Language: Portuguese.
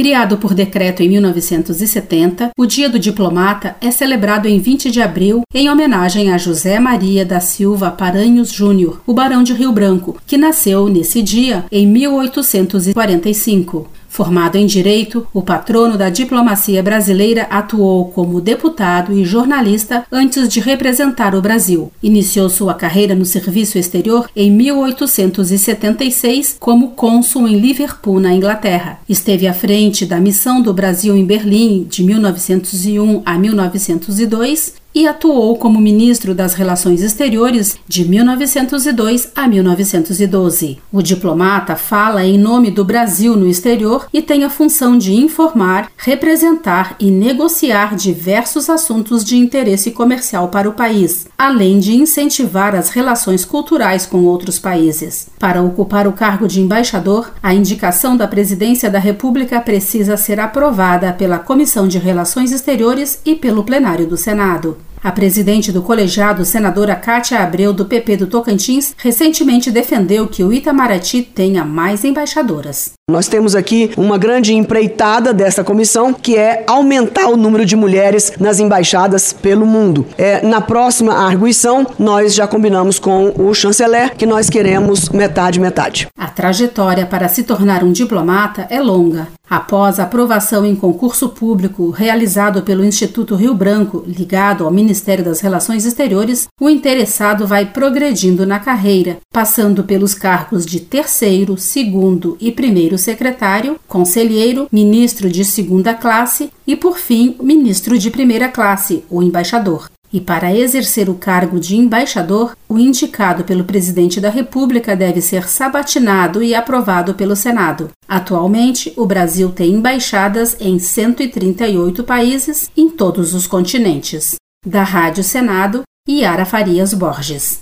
Criado por decreto em 1970, o Dia do Diplomata é celebrado em 20 de abril em homenagem a José Maria da Silva Paranhos Júnior, o Barão de Rio Branco, que nasceu nesse dia em 1845. Formado em Direito, o patrono da diplomacia brasileira atuou como deputado e jornalista antes de representar o Brasil. Iniciou sua carreira no serviço exterior em 1876 como cônsul em Liverpool, na Inglaterra. Esteve à frente da missão do Brasil em Berlim de 1901 a 1902 e atuou como ministro das Relações Exteriores de 1902 a 1912. O diplomata fala em nome do Brasil no exterior e tem a função de informar, representar e negociar diversos assuntos de interesse comercial para o país, além de incentivar as relações culturais com outros países. Para ocupar o cargo de embaixador, a indicação da Presidência da República precisa ser aprovada pela Comissão de Relações Exteriores e pelo plenário do Senado. A presidente do colegiado, senadora Cátia Abreu, do PP do Tocantins, recentemente defendeu que o Itamaraty tenha mais embaixadoras. Nós temos aqui uma grande empreitada dessa comissão, que é aumentar o número de mulheres nas embaixadas pelo mundo. É, na próxima arguição, nós já combinamos com o chanceler que nós queremos metade-metade. A trajetória para se tornar um diplomata é longa. Após a aprovação em concurso público realizado pelo Instituto Rio Branco, ligado ao Ministério das Relações Exteriores, o interessado vai progredindo na carreira, passando pelos cargos de terceiro, segundo e primeiro secretário, conselheiro, ministro de segunda classe e, por fim, ministro de primeira classe, o embaixador. E para exercer o cargo de embaixador, o indicado pelo presidente da República deve ser sabatinado e aprovado pelo Senado. Atualmente, o Brasil tem embaixadas em 138 países em todos os continentes. Da Rádio Senado, Yara Farias Borges.